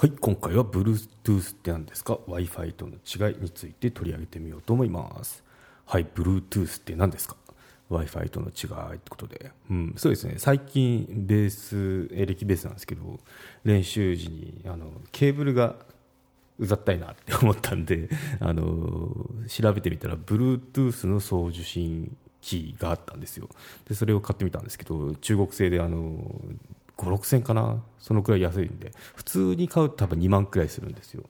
はい今回は Bluetooth って何ですか？Wi-Fi との違いについて取り上げてみようと思います。はい Bluetooth って何ですか？Wi-Fi との違いってことで、うん、そうですね。最近ベースエレキベースなんですけど練習時にあのケーブルがうざったいなって思ったんで あの調べてみたら Bluetooth の送受信機があったんですよ。でそれを買ってみたんですけど中国製であの56000円かな？そのくらい安いんで。普通に買うと多分2万くらいするんですよ。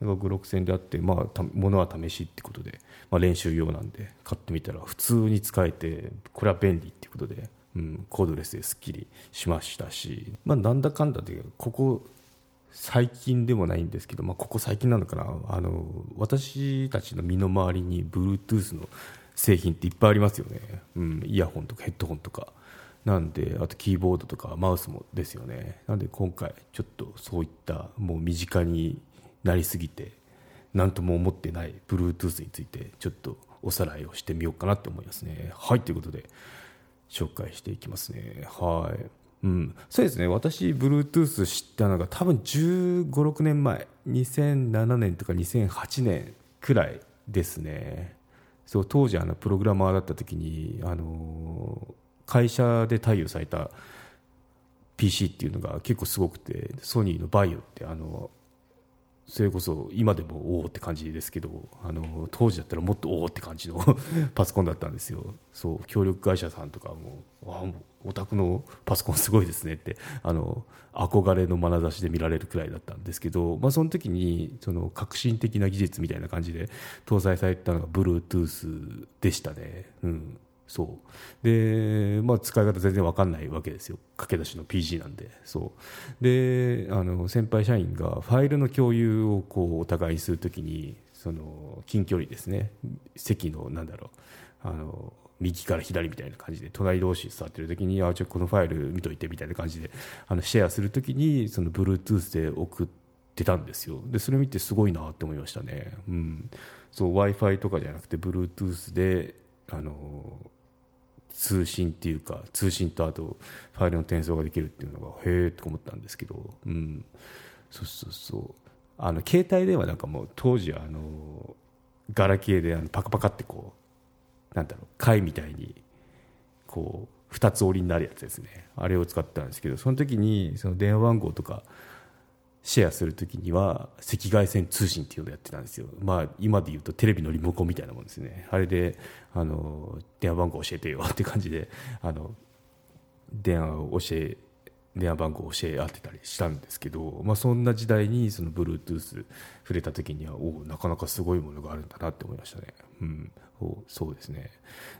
だから56000円であって、まあ、物は試しってことで、まあ、練習用なんで買ってみたら普通に使えてこれは便利ってことで、うん、コードレスですっきりしましたし、まあ、なんだかんだでここ最近でもないんですけど、まあ、ここ最近なのかな？あの私たちの身の回りに Bluetooth の製品っていっぱいありますよね、うん、イヤホンとかヘッドホンとか。なんであとキーボードとかマウスもですよね。なんで今回ちょっとそういったもう身近になりすぎて何とも思ってない Bluetooth についてちょっとおさらいをしてみようかなと思いますね。はいということで紹介していきますね。はい。うん、そうですね。私 Bluetooth 知ったのが多分1 5 6年前。2007年とか2008年くらいですね。そう当時あのプログラマーだった時にあの会社で貸与された PC っていうのが結構すごくてソニーのバイオってあのそれこそ今でもおおって感じですけどあの当時だったらもっとおおって感じの パソコンだったんですよ。そう協力会社さんとかもあお宅のパソコンすごいですねってあの憧れの眼差しで見られるくらいだったんですけど、まあ、その時にその革新的な技術みたいな感じで搭載されたのが Bluetooth でしたね、うん、そう。で、まあ、使い方全然分かんないわけですよ。駆け出しの PG なんで。そう。であの先輩社員がファイルの共有をこうお互いにするときにその近距離ですね。席のなんだろう。あの右から左みたいな感じで隣同士座ってる時にあちょこのファイル見といてみたいな感じであのシェアするときにその Bluetooth で送ってたんですよ。でそれ見てすごいなって思いましたね、うん、w i f i とかじゃなくて Bluetooth であの通信っていうか通信とあとファイルの転送ができるっていうのがへえと思ったんですけど、うん、そうそうそう。あの携帯電話なんかも当時あのガラケーであのパカパカってこうなんだろう貝みたいにこう2つ折りになるやつですね。あれを使ってたんですけどその時にその電話番号とかシェアするときには赤外線通信っていうのをやってたんですよ、まあ、今で言うとテレビのリモコンみたいなもんですね。あれであの電話番号教えてよって感じであの電話を教え電話番号を教え合ってたりしたんですけど、まあ、そんな時代にその Bluetooth 触れた時にはおなかなかすごいものがあるんだなって思いましたね、うん、そうですね。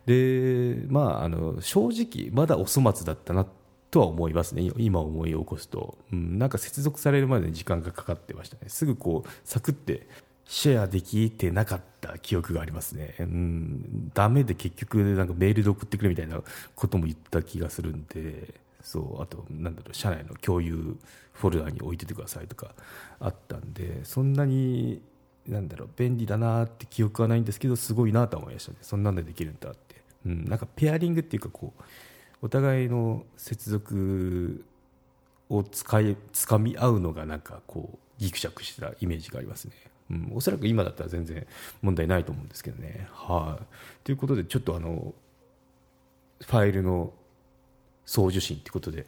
で、まあ、あの正直まだお粗末だったなってとは思いますね。今思い起こすと、うん、なんか接続されるまでに時間がかかってましたね。すぐこうサクってシェアできてなかった記憶がありますね、うん、ダメで結局なんかメールで送ってくれみたいなことも言った気がするんで。そう。あとなんだろう社内の共有フォルダに置いててくださいとかあったんで。そんなになんだろう便利だなって記憶はないんですけどすごいなと思いましたね。そんなんでできるんだって、うん、なんかペアリングっていうかこうお互いの接続を使い掴み合うのがなんかこうギクシャクしてたイメージがありますね。うん、おそらく今だったら全然問題ないと思うんですけどね。はい、ということでちょっとあのファイルの送受信ということで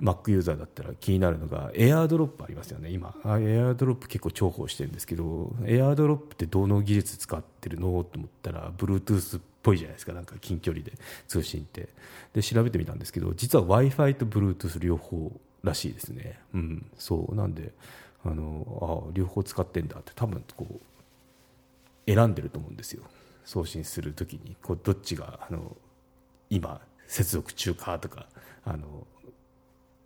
Mac ユーザーだったら気になるのがエアードロップありますよね今エアードロップ結構重宝してるんですけどエアードロップってどの技術使ってるの？と思ったら Bluetooth ぽいじゃないですか。なんか近距離で通信って。で調べてみたんですけど実は w i f i と Bluetooth 両方らしいですね。うん。そう。なんであのあ両方使ってんだって多分こう選んでると思うんですよ。送信する時に。こうどっちがあの今接続中かとかあの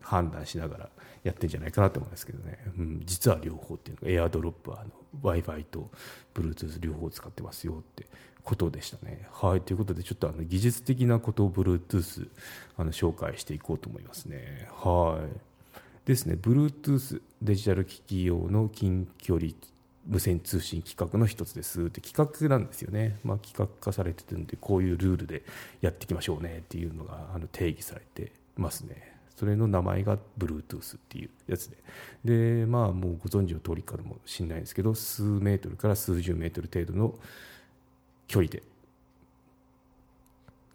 判断しながらやってんじゃないかなと思うんですけどね、うん、実は両方っていうのがエアドロップは w i f i と Bluetooth 両方使ってますよってことでしたね。はい。ということでちょっとあの技術的なことを Bluetooth あの紹介していこうと思いますね。はい。ですね。Bluetooth デジタル機器用の近距離無線通信規格の一つですって規格なんですよね、まあ、規格化されてるんでこういうルールでやっていきましょうねっていうのがあの定義されてますね。それの名前が Bluetooth っていうやつで。でまあもうご存知の通りかもしれないですけど数メートルから数十メートル程度の距離で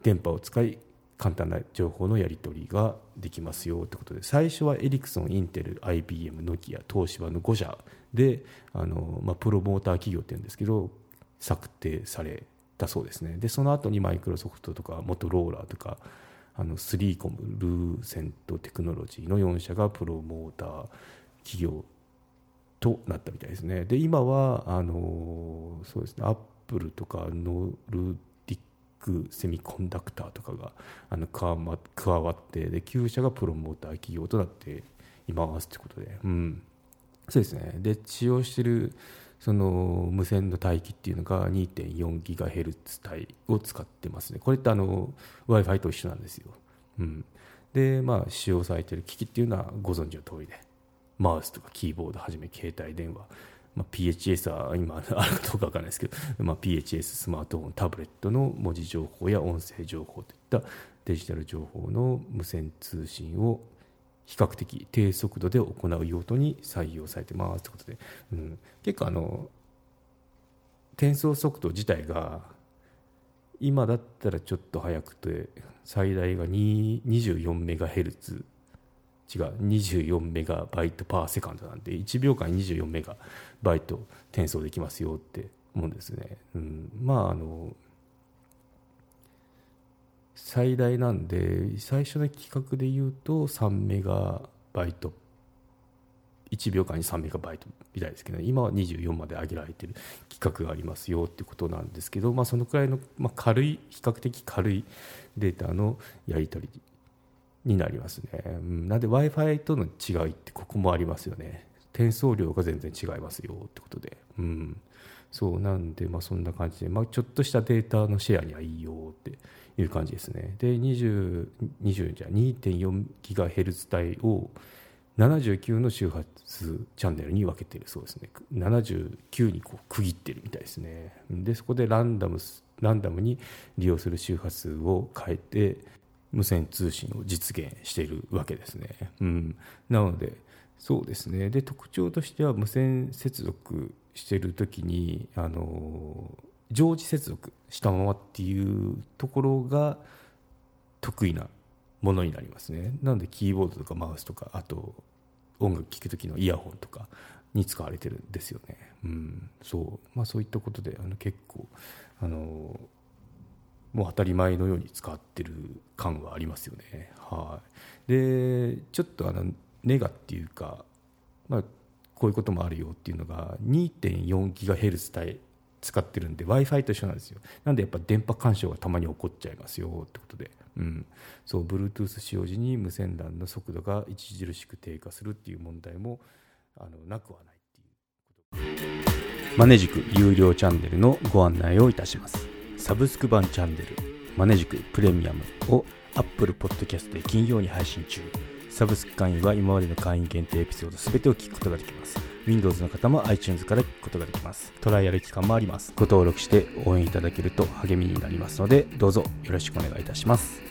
電波を使い簡単な情報のやり取りができますよということで最初はエリクソン、インテル、IBM、ノキア、東芝の5社であの、まあ、プロモーター企業っていうんですけど策定されたそうですね。でその後にマイクロソフトとかモトローラーとかあのスリーコムルーセントテクノロジーの4社がプロモーター企業となったみたいですね。で今はあのそうですね。アップルとかノルディックセミコンダクターとかがあの加わってで9社がプロモーター企業となっていますということで、うん、そうですね。で使用しているその無線の帯域っていうのが 2.4GHz 帯を使ってますね。これってあの w i f i と一緒なんですよ、うん、でまあ使用されてる機器っていうのはご存知の通りで。マウスとかキーボードはじめ携帯電話、まあ、PHS は今あるかどうか分からないですけど、まあ、PHS スマートフォンタブレットの文字情報や音声情報といったデジタル情報の無線通信を比較的低速度で行う用途に採用されてますということで、うん、結構あの転送速度自体が今だったらちょっと速くて最大が24メガヘルツ。違う24メガバイトパーセカンドなんで1秒間24メガバイト転送できますよって思うんですね、うん、まああの最大なんで最初の企画で言うと3メガバイト。1秒間に3メガバイトみたいですけど、今は24まで上げられてる規格がありますよっていうことなんですけど、まあ、そのくらいの、まあ、軽い比較的軽いデータのやり取りになりますね、うん、なんで w i f i との違いってここもありますよね。転送量が全然違いますよってことで、うん、そうなんで、まあ、そんな感じで、まあ、ちょっとしたデータのシェアにはいいよっていう感じですね。で、20、20じゃ 2.4GHz 帯を79の周波数チャンネルに分けてるそうですね。79にこう区切ってるみたいですね。で、そこでランダムランダムに利用する周波数を変えて無線通信を実現しているわけですね。うん、なので、そうですね。で、特徴としては無線接続してるときに、あの常時接続したままっていうところが得意なものになりますねなのでキーボードとかマウスとかあと音楽聴く時のイヤホンとかに使われてるんですよね、うんそうまあ、そういったことであの結構あのもう当たり前のように使ってる感はありますよね。はい、でちょっとあのネガっていうか、まあ、こういうこともあるよっていうのが 2.4GHz 帯使ってるんで w i f i と一緒なんですよ。なんでやっぱ電波干渉がたまに起こっちゃいますよってことで、うん、そう Bluetooth 使用時に無線 LAN の速度が著しく低下するっていう問題もあのなくはないっていうこと。マネジク有料チャンネルのご案内をいたします。サブスク版チャンネルマネジクプレミアムを Apple Podcast で金曜に配信中。サブスク会員は今までの会員限定エピソード全てを聞くことができます Windows の方も iTunes から聞くことができます。トライアル期間もあります。ご登録して応援いただけると励みになりますので、どうぞよろしくお願いいたします。